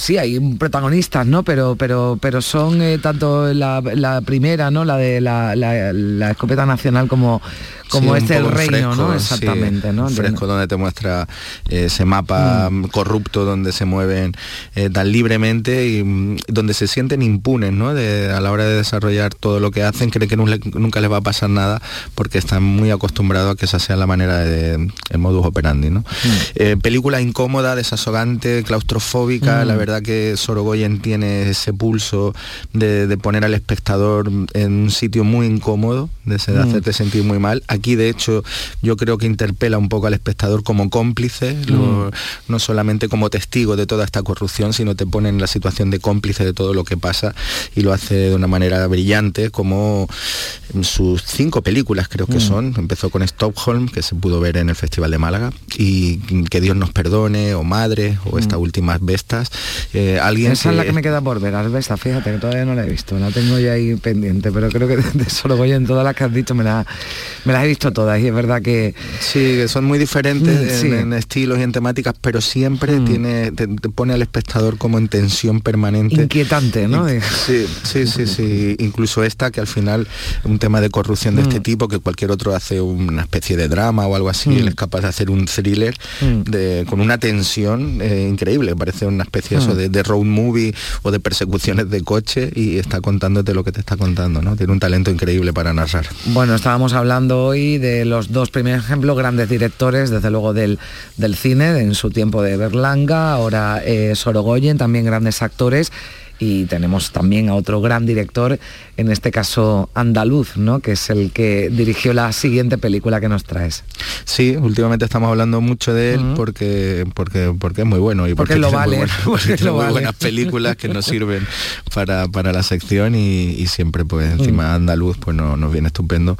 Speaker 3: sí hay protagonistas no pero pero pero son eh, tanto la, primera no la de la, la, escopeta nacional como como este el reino no exactamente no
Speaker 12: fresco donde te muestra eh, ese mapa mm. corrupto donde se mueven eh, tan libremente y mm, donde se sienten impunes no a la hora de desarrollar todo lo que hacen creen que nunca les va a pasar nada porque están muy acostumbrados a que esa sea la manera de el modus operandi no mm. película incómoda desasogante claustrofóbica la verdad que Sorogoyen tiene ese pulso de, poner al espectador en un sitio muy incómodo, de, mm. hacerte sentir muy mal. Aquí, de hecho, yo creo que interpela un poco al espectador como cómplice, mm. no solamente como testigo de toda esta corrupción, sino te pone en la situación de cómplice de todo lo que pasa y lo hace de una manera brillante, como en sus cinco películas creo que mm. son. Empezó con Stockholm, que se pudo ver en el Festival de Málaga, y Que Dios nos perdone, o Madre, o estas últimas bestas.
Speaker 3: Eh, alguien Esa es la que me queda por ver, Albesta, fíjate que todavía no la he visto, la tengo ya ahí pendiente, pero creo que [LAUGHS] de, solo voy en todas las que has dicho, me, la, me las he visto todas y es verdad que...
Speaker 12: Sí, que son muy diferentes mm, en, estilos y en temáticas, pero siempre mm. tiene, te, pone al espectador como en tensión permanente.
Speaker 3: Inquietante, ¿no? [LAUGHS]
Speaker 12: sí, sí, sí, sí, incluso esta que al final un tema de corrupción de este mm. tipo, que cualquier otro hace una especie de drama o algo así, él es capaz de hacer un thriller de, con una tensión eh, increíble, parece una especie eso de, de, road movie o de persecuciones de coche y está contándote lo que te está contando, ¿no? Tiene un talento increíble para narrar.
Speaker 3: Bueno, estábamos hablando hoy de los dos primeros ejemplos, grandes directores, desde luego del, del cine, en su tiempo de Berlanga, ahora eh, Sorogoyen, también grandes actores y tenemos también a otro gran director, en este caso andaluz, ¿no? que es el que dirigió la siguiente película que nos traes.
Speaker 12: Sí, últimamente estamos hablando mucho de él porque, porque, porque es muy bueno y
Speaker 3: porque, lo vale.
Speaker 12: Muy buenas, películas que nos [LAUGHS] sirven para, para la sección y, siempre pues encima andaluz pues no, nos viene estupendo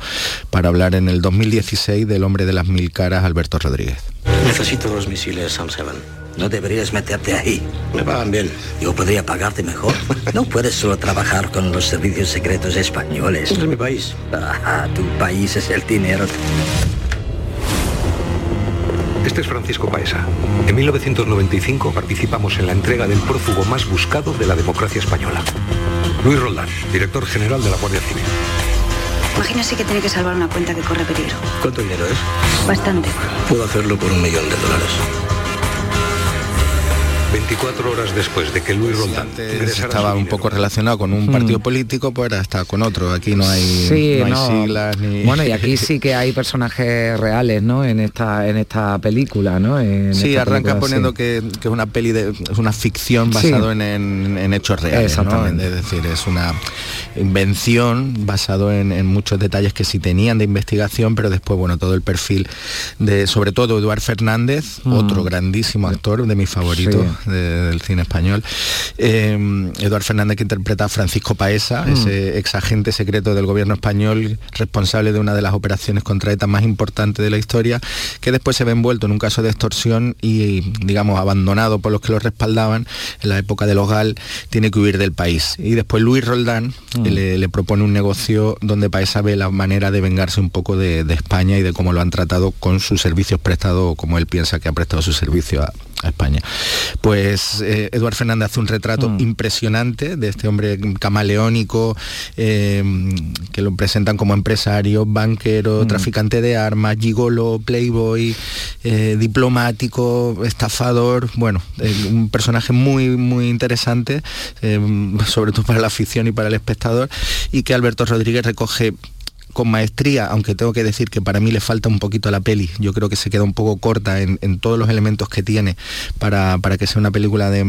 Speaker 12: para hablar en el 2016 del hombre de las mil caras, Alberto Rodríguez.
Speaker 18: Necesito dos misiles Sam 7. No deberías meterte ahí.
Speaker 19: Me pagan bien.
Speaker 18: Yo podría pagarte mejor. No puedes solo trabajar con los servicios secretos españoles.
Speaker 19: Este es mi país.
Speaker 18: Ah, tu país es el dinero.
Speaker 20: Este es Francisco Paesa. En 1995 participamos en la entrega del prófugo más buscado de la democracia española. Luis Roldán, director general de la Guardia Civil.
Speaker 21: Imagínese que tiene que salvar una cuenta que corre peligro.
Speaker 19: ¿Cuánto dinero es?
Speaker 21: Bastante.
Speaker 19: Puedo hacerlo por un millón de dólares. 24 horas después de que Luis Roldán
Speaker 12: estaba un poco relacionado con un partido mm. político, pues ahora está con otro. Aquí no hay, siglas ni.
Speaker 3: Bueno, y aquí [LAUGHS] sí que hay personajes reales, ¿no? En esta en esta película, ¿no?
Speaker 12: sí, arranca poniendo que, es una peli de es una ficción basado en, hechos reales, Exactamente. Es decir, es una invención basado en, muchos detalles que sí tenían de investigación, pero después, bueno, todo el perfil de, sobre todo Eduard Fernández, mm. otro grandísimo actor de mis favoritos del cine español. Eh, Eduard Fernández que interpreta a Francisco Paesa, mm. ese ex agente secreto del gobierno español, responsable de una de las operaciones contra ETA más importantes de la historia, que después se ve envuelto en un caso de extorsión y, digamos, abandonado por los que lo respaldaban en la época de los GAL, tiene que huir del país. Y después Luis Roldán mm. le, propone un negocio donde Paesa ve la manera de vengarse un poco de, de España y de cómo lo han tratado con sus servicios prestados, como él piensa que ha prestado su servicio a, a España. Pues eh, Eduard Fernández hace un retrato mm. impresionante de este hombre camaleónico, eh, que lo presentan como empresario, banquero, mm. traficante de armas, gigolo, playboy, eh, diplomático, estafador, bueno, un personaje muy, muy interesante, sobre todo para la afición y para el espectador, y que Alberto Rodríguez recoge con maestría, aunque tengo que decir que para mí le falta un poquito a la peli. Yo creo que se queda un poco corta en, todos los elementos que tiene para, que sea una película de,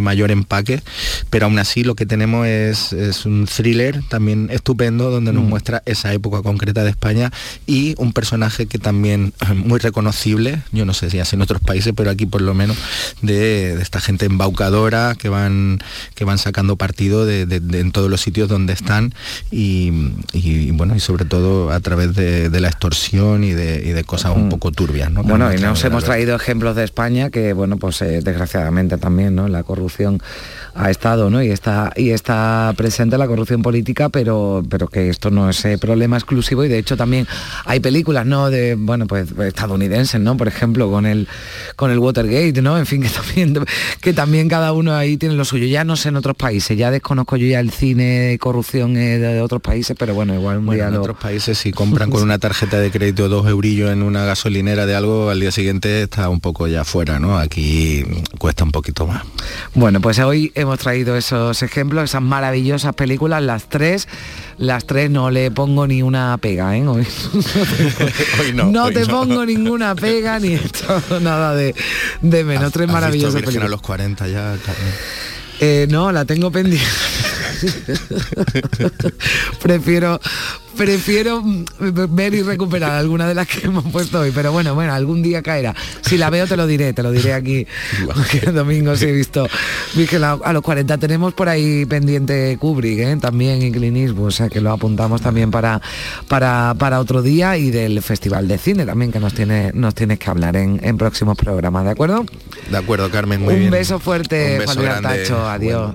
Speaker 12: mayor empaque, pero aún así lo que tenemos es, un thriller también estupendo donde nos mm. muestra esa época concreta de España y un personaje que también muy reconocible, yo no sé si así en otros países, pero aquí por lo menos, de, esta gente embaucadora que van, que van sacando partido de, en todos los sitios donde están y, y bueno, y sobre todo a través de, la extorsión y de, cosas un poco turbias. ¿no?
Speaker 3: Bueno, y nos hemos traído ejemplos de España que, bueno, pues eh, desgraciadamente también, ¿no? La corrupción ha estado, ¿no? Y está, y está presente la corrupción política, pero, pero que esto no es eh, problema exclusivo y de hecho también hay películas, ¿no? De, bueno, pues estadounidenses, ¿no? Por ejemplo, con el, con el Watergate, ¿no? En fin, que también, que también cada uno ahí tiene lo suyo. Ya no sé en otros países, ya desconozco yo ya el cine de corrupción eh, de, otros países, pero bueno, igual
Speaker 12: muy bueno, países si compran con una tarjeta de crédito dos eurillos en una gasolinera de algo, al día siguiente está un poco ya fuera, ¿no? Aquí cuesta un poquito más.
Speaker 3: Bueno, pues hoy hemos traído esos ejemplos, esas maravillosas películas, las tres. Las tres no le pongo ni una pega, ¿eh? Hoy, [LAUGHS] no, te pongo ninguna pega ni esto, nada de, de menos. Tres maravillosas películas.
Speaker 12: a los 40 ya,
Speaker 3: eh, no, la tengo pendiente. [LAUGHS] prefiero prefiero ver y recuperar alguna de las que hemos puesto hoy, pero bueno, bueno, algún día caerá. Si la veo te lo diré, te lo diré aquí, [LAUGHS] el domingo sí he visto. a los 40 tenemos por ahí pendiente Kubrick, ¿eh? también y Clint o sea que lo apuntamos también para, para, para otro día y del Festival de Cine también que nos tiene nos tienes que hablar en, próximos programas, ¿de acuerdo?
Speaker 12: De acuerdo, Carmen, muy
Speaker 3: Un beso fuerte, Un beso adiós.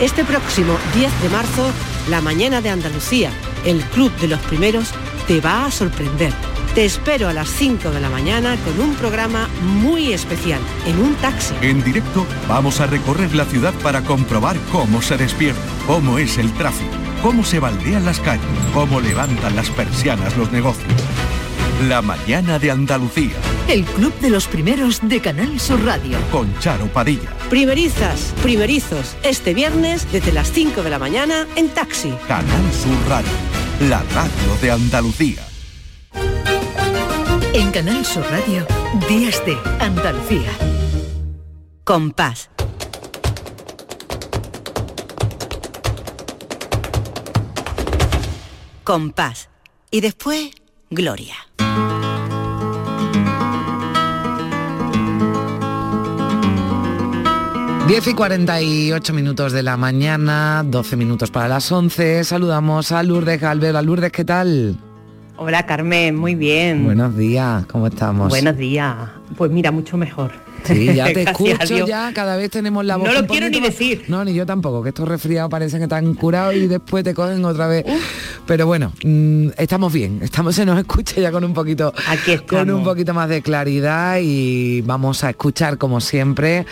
Speaker 22: Este próximo 10 de marzo, la mañana de Andalucía, el Club de los Primeros, te va a sorprender. Te espero a las 5 de la mañana con un programa muy especial, en un taxi.
Speaker 2: En directo vamos a recorrer la ciudad para comprobar cómo se despierta, cómo es el tráfico, cómo se baldean las calles, cómo levantan las persianas los negocios. La mañana de Andalucía.
Speaker 6: El Club de los Primeros de Canal Sur Radio.
Speaker 2: Con Charo Padilla.
Speaker 22: Primerizas, primerizos, este viernes desde las 5 de la mañana en taxi.
Speaker 2: Canal Sur Radio, la radio de Andalucía.
Speaker 6: En Canal Sur Radio, Días de Andalucía.
Speaker 22: Compás. Compás. Y después, Gloria.
Speaker 3: Diez y 48 minutos de la mañana, 12 minutos para las 11. Saludamos a Lourdes Galvez. Lourdes, ¿qué tal?
Speaker 23: Hola Carmen, muy bien.
Speaker 3: Buenos días, ¿cómo estamos?
Speaker 23: Buenos días. Pues mira, mucho mejor.
Speaker 3: Sí, [LAUGHS] ya te escucho, ya cada vez tenemos la voz.
Speaker 23: No lo quiero ni decir.
Speaker 3: No, ni yo tampoco, que estos resfriados parecen que están curados y después te cogen otra vez. Pero bueno, mm, estamos bien, estamos, se nos escucha ya con un poquito con un poquito más de claridad y vamos a escuchar como siempre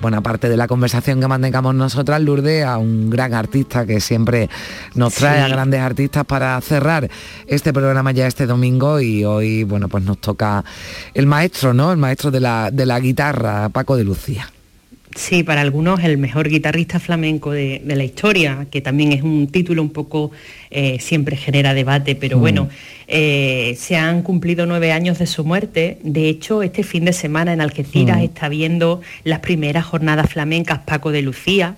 Speaker 3: buena parte de la conversación que mantengamos nosotras, Lourdes, a un gran artista que siempre nos trae a grandes artistas para cerrar este programa ya este domingo y hoy, bueno, pues nos toca el maestro, ¿no? El maestro de la, de la guitarra, Paco de Lucía.
Speaker 23: Sí, para algunos el mejor guitarrista flamenco de, la historia, que también es un título un poco, eh, siempre genera debate, pero mm. bueno, eh, se han cumplido nueve años de su muerte. De hecho, este fin de semana en Algeciras mm. está viendo las primeras jornadas flamencas Paco de Lucía,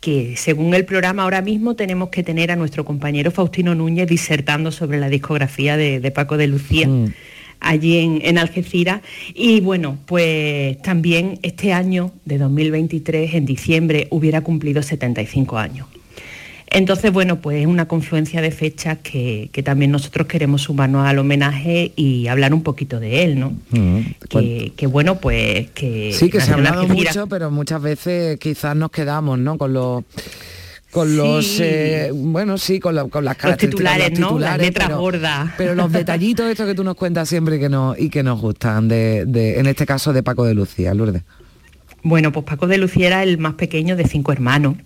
Speaker 23: que según el programa ahora mismo tenemos que tener a nuestro compañero Faustino Núñez disertando sobre la discografía de, Paco de Lucía. Mm allí en, Algeciras. Y bueno, pues también este año de 2023, en diciembre, hubiera cumplido 75 años. Entonces, bueno, pues es una confluencia de fechas que, también nosotros queremos sumarnos al homenaje y hablar un poquito de él, ¿no? Mm, que, bueno, pues que...
Speaker 3: Sí, que se ha hablado mucho, pero muchas veces quizás nos quedamos, ¿no? Con los con los eh, bueno sí con, con las
Speaker 23: los titulares, ¿no? las letras gordas.
Speaker 3: pero los detallitos estos que tú nos cuentas siempre y que nos y que nos gustan de, en este caso de Paco de Lucía Lourdes.
Speaker 23: Bueno pues Paco de Lucía era el más pequeño de cinco hermanos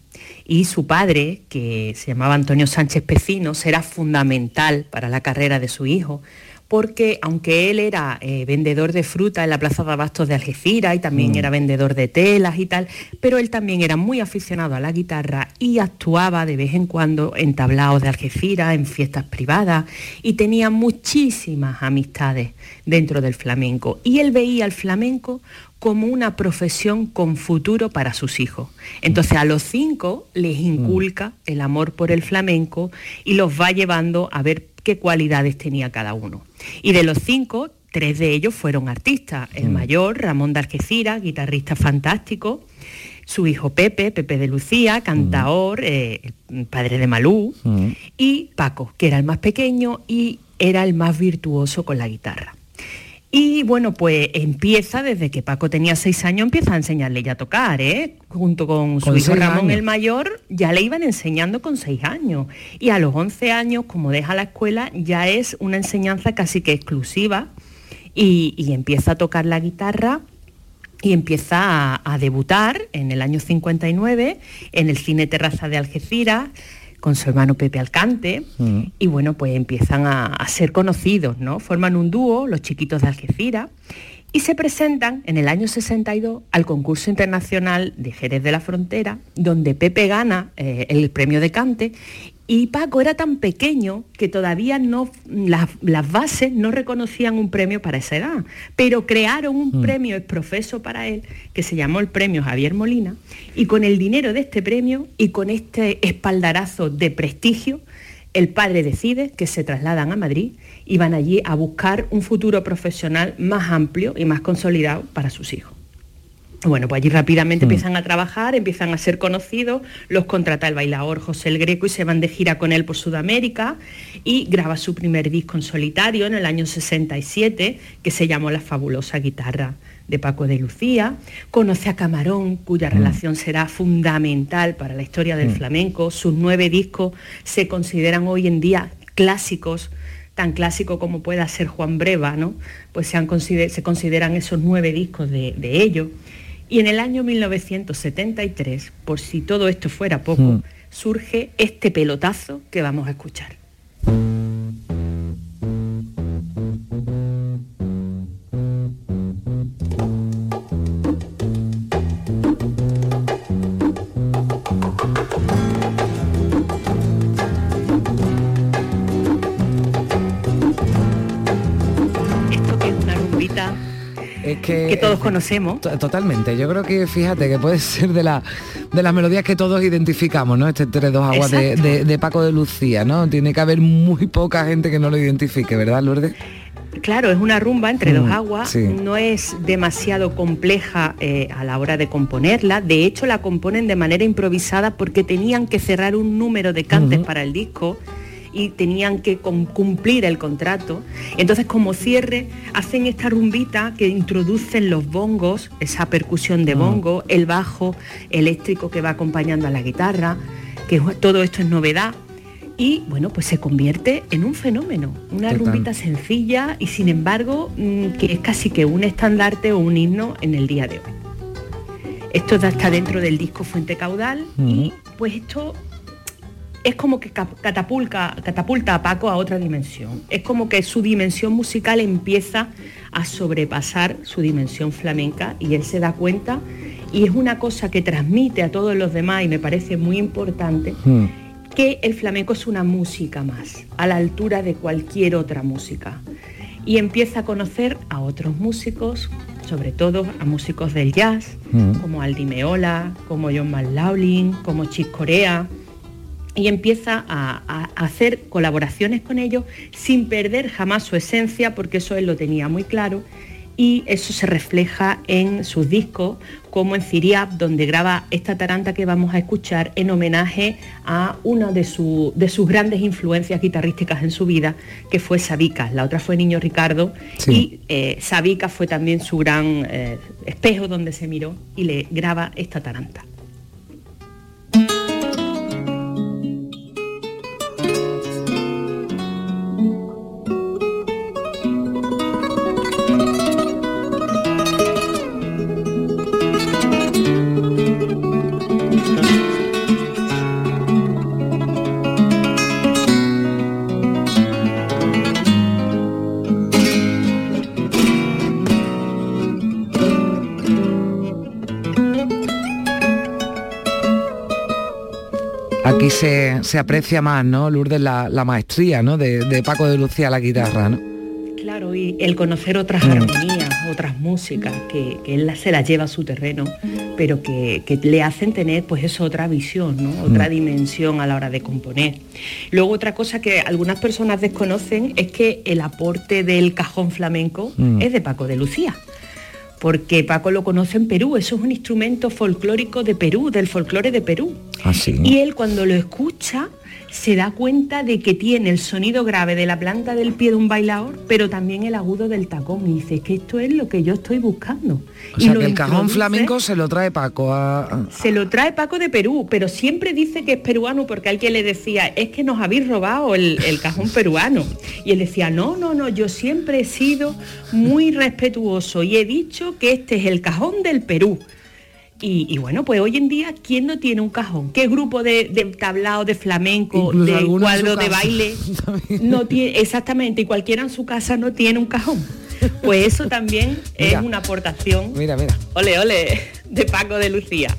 Speaker 23: y su padre que se llamaba Antonio Sánchez Pecino será fundamental para la carrera de su hijo porque aunque él era eh, vendedor de fruta en la Plaza de Abastos de Algeciras y también mm. era vendedor de telas y tal, pero él también era muy aficionado a la guitarra y actuaba de vez en cuando en tablaos de Algeciras, en fiestas privadas y tenía muchísimas amistades dentro del flamenco. Y él veía al flamenco como una profesión con futuro para sus hijos. Entonces a los cinco les inculca el amor por el flamenco y los va llevando a ver qué cualidades tenía cada uno. Y de los cinco, tres de ellos fueron artistas. El mm. mayor, Ramón de Algeciras, guitarrista fantástico. Su hijo Pepe, Pepe de Lucía, cantaor, mm. eh, padre de Malú. Mm. Y Paco, que era el más pequeño y era el más virtuoso con la guitarra. Y bueno, pues empieza desde que Paco tenía seis años, empieza a enseñarle ya a tocar, ¿eh? Junto con su hijo Ramón el mayor, ya le iban enseñando con seis años. Y a los once años, como deja la escuela, ya es una enseñanza casi que exclusiva y, empieza a tocar la guitarra y empieza a, debutar en el año 59 en el Cine Terraza de Algeciras con su hermano Pepe Alcante mm. y bueno, pues empiezan a, ser conocidos, ¿no? Forman un dúo, los chiquitos de Algeciras, y se presentan en el año 62 al concurso internacional de Jerez de la Frontera, donde Pepe gana eh, el premio de cante y Paco era tan pequeño que todavía no, las, bases no reconocían un premio para esa edad, pero crearon un mm. premio profeso para él que se llamó el premio Javier Molina y con el dinero de este premio y con este espaldarazo de prestigio, el padre decide que se trasladan a Madrid y van allí a buscar un futuro profesional más amplio y más consolidado para sus hijos. Bueno, pues allí rápidamente mm. empiezan a trabajar, empiezan a ser conocidos, los contrata el bailador José el Greco y se van de gira con él por Sudamérica y graba su primer disco en solitario en el año 67 que se llamó La fabulosa guitarra de Paco de Lucía, conoce a Camarón, cuya mm. relación será fundamental para la historia del mm. flamenco, sus nueve discos se consideran hoy en día clásicos tan clásico como pueda ser Juan Breva, ¿no? Pues se, se consideran esos nueve discos de, de ellos. Y en el año 1973, por si todo esto fuera poco, hmm. surge este pelotazo que vamos a escuchar. Que, todos conocemos.
Speaker 3: Totalmente, yo creo que fíjate que puede [LAUGHS] ser de, la, de las melodías que todos identificamos, ¿no? Este entre dos aguas de, Paco de Lucía, ¿no? Tiene que haber muy poca gente que no lo identifique, ¿verdad, Lourdes?
Speaker 23: Claro, es una rumba entre dos mm, aguas, no es demasiado compleja eh, a la hora de componerla, de hecho la componen de manera improvisada porque tenían que cerrar un número de cantes para el disco y tenían que cumplir el contrato. Entonces como cierre hacen esta rumbita que introducen los bongos, esa percusión de mm. bongo, el bajo eléctrico que va acompañando a la guitarra, que todo esto es novedad. Y bueno, pues se convierte en un fenómeno, una rumbita sencilla y sin embargo mm, que es casi que un estandarte o un himno en el día de hoy. Esto está dentro del disco Fuente Caudal y pues esto es como que catapulta, catapulta a Paco a otra dimensión. Es como que su dimensión musical empieza a sobrepasar su dimensión flamenca y él se da cuenta y es una cosa que transmite a todos los demás y me parece muy importante hmm. que el flamenco es una música más, a la altura de cualquier otra música. Y empieza a conocer a otros músicos, sobre todo a músicos del jazz, hmm. como Aldi Meola, como John McLaughlin, como Chick Corea, y empieza a, hacer colaboraciones con ellos sin perder jamás su esencia, porque eso él lo tenía muy claro, y eso se refleja en sus discos, como en Ciriab, donde graba esta taranta que vamos a escuchar en homenaje a una de, de sus grandes influencias guitarrísticas en su vida, que fue Sabica. La otra fue Niño Ricardo, y eh, Sabica fue también su gran eh, espejo donde se miró y le graba esta taranta.
Speaker 3: Se, aprecia más, ¿no, Lourdes, la, maestría ¿no? De, Paco de Lucía la guitarra, ¿no?
Speaker 23: Claro, y el conocer otras mm. armonías, otras músicas, que, él se las lleva a su terreno, pero que, le hacen tener pues eso, otra visión, ¿no? otra mm. dimensión a la hora de componer. Luego otra cosa que algunas personas desconocen es que el aporte del cajón flamenco mm. es de Paco de Lucía porque Paco lo conoce en Perú, eso es un instrumento folclórico de Perú, del folclore de Perú.
Speaker 3: Ah,
Speaker 23: y él cuando lo escucha se da cuenta de que tiene el sonido grave de la planta del pie de un bailador, pero también el agudo del tacón. Y dice, que esto es lo que yo estoy buscando.
Speaker 3: O sea, que el cajón flamenco se lo trae Paco a...
Speaker 23: Se lo trae Paco de Perú, pero siempre dice que es peruano porque alguien le decía, es que nos habéis robado el, el cajón peruano. Y él decía, no, no, no, yo siempre he sido muy respetuoso y he dicho que este es el cajón del Perú. Y, bueno, pues hoy en día, ¿quién no tiene un cajón? ¿Qué grupo de, tablao, de flamenco, de cuadro de baile [LAUGHS] no tiene? Exactamente, y cualquiera en su casa no tiene un cajón. Pues eso también [LAUGHS] es una aportación.
Speaker 3: Mira, mira.
Speaker 23: Ole, ole, de Paco de Lucía.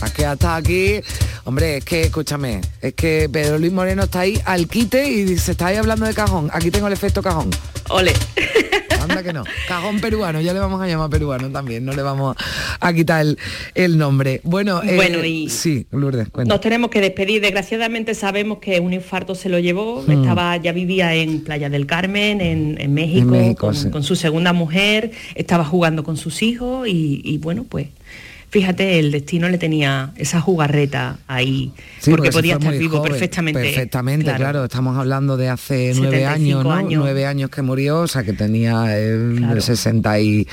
Speaker 3: Aquí hasta aquí. Hombre, es que, escúchame, es que Pedro Luis Moreno está ahí al quite y se está ahí hablando de cajón. Aquí tengo el efecto cajón.
Speaker 23: Ole. [LAUGHS]
Speaker 3: anda que no. Cajón peruano, ya le vamos a llamar peruano también, no le vamos a quitar el, nombre. Bueno,
Speaker 23: eh, bueno y
Speaker 3: sí, Lourdes,
Speaker 23: Nos tenemos que despedir, desgraciadamente sabemos que un infarto se lo llevó, hmm. estaba, ya vivía en Playa del Carmen, en, México, con, su segunda mujer, estaba jugando con sus hijos y bueno, pues fíjate, el destino le tenía esa jugarreta ahí, porque, podía estar vivo perfectamente.
Speaker 3: Perfectamente, claro. estamos hablando de hace nueve años, ¿no? Nueve años que murió, o sea que tenía 66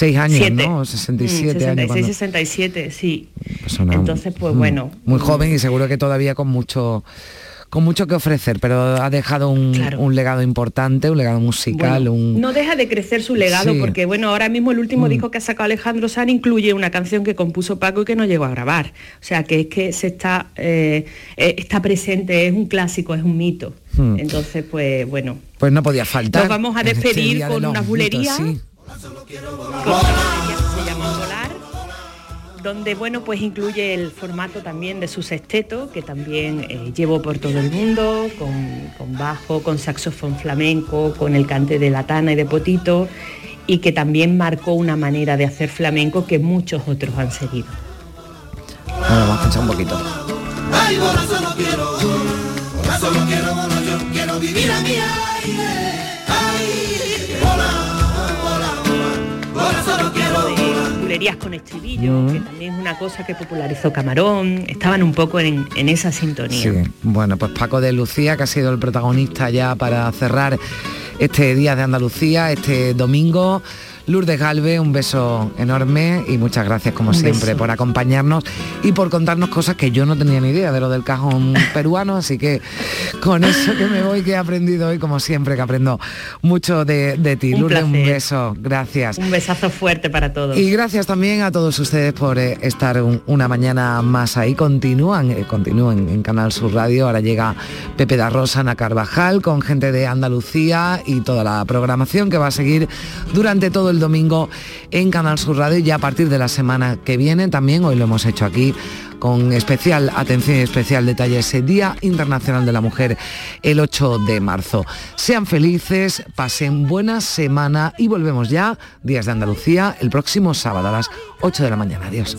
Speaker 3: eh, años, ¿no? 67
Speaker 23: 66,
Speaker 3: años.
Speaker 23: 67, sí. Entonces, pues bueno.
Speaker 3: Muy joven y seguro que todavía con mucho con mucho que ofrecer, pero ha dejado un, legado importante, un legado musical.
Speaker 23: No deja de crecer su legado, porque bueno, ahora mismo el último mm. disco que ha sacado Alejandro San incluye una canción que compuso Paco y que no llegó a grabar. O sea que es que se está, eh, eh, está presente, es un clásico, es un mito. Mm. Entonces, pues bueno.
Speaker 3: Pues no podía faltar.
Speaker 23: Nos vamos a este despedir con una bulería. Sí donde bueno pues incluye el formato también de su sexteto que también eh, llevó por todo el mundo con, bajo con saxofón flamenco con el cante de latana y de potito y que también marcó una manera de hacer flamenco que muchos otros han seguido.
Speaker 3: Bueno, vamos a escuchar un poquito
Speaker 23: con estribillo, que también es una cosa que popularizó Camarón, estaban un poco en, en esa sintonía. Sí.
Speaker 3: Bueno, pues Paco de Lucía, que ha sido el protagonista ya para cerrar este Día de Andalucía, este domingo. Lourdes Galve, un beso enorme y muchas gracias como siempre por acompañarnos y por contarnos cosas que yo no tenía ni idea de lo del cajón [LAUGHS] peruano, así que con eso que me voy, que he aprendido hoy, como siempre, que aprendo mucho de, ti. Lourdes, un beso, gracias.
Speaker 23: Un besazo fuerte para todos.
Speaker 3: Y gracias también a todos ustedes por eh, estar una mañana más ahí. Continúan, eh, continúan en Canal Sur Radio. Ahora llega Pepe da Rosa, Ana Carvajal, con gente de Andalucía y toda la programación que va a seguir durante todo el el domingo en Canal Sur Radio y a partir de la semana que viene también, hoy lo hemos hecho aquí, con especial atención y especial detalle ese Día Internacional de la Mujer el 8 de marzo. Sean felices, pasen buena semana y volvemos ya, Días de Andalucía, el próximo sábado a las 8 de la mañana. Adiós.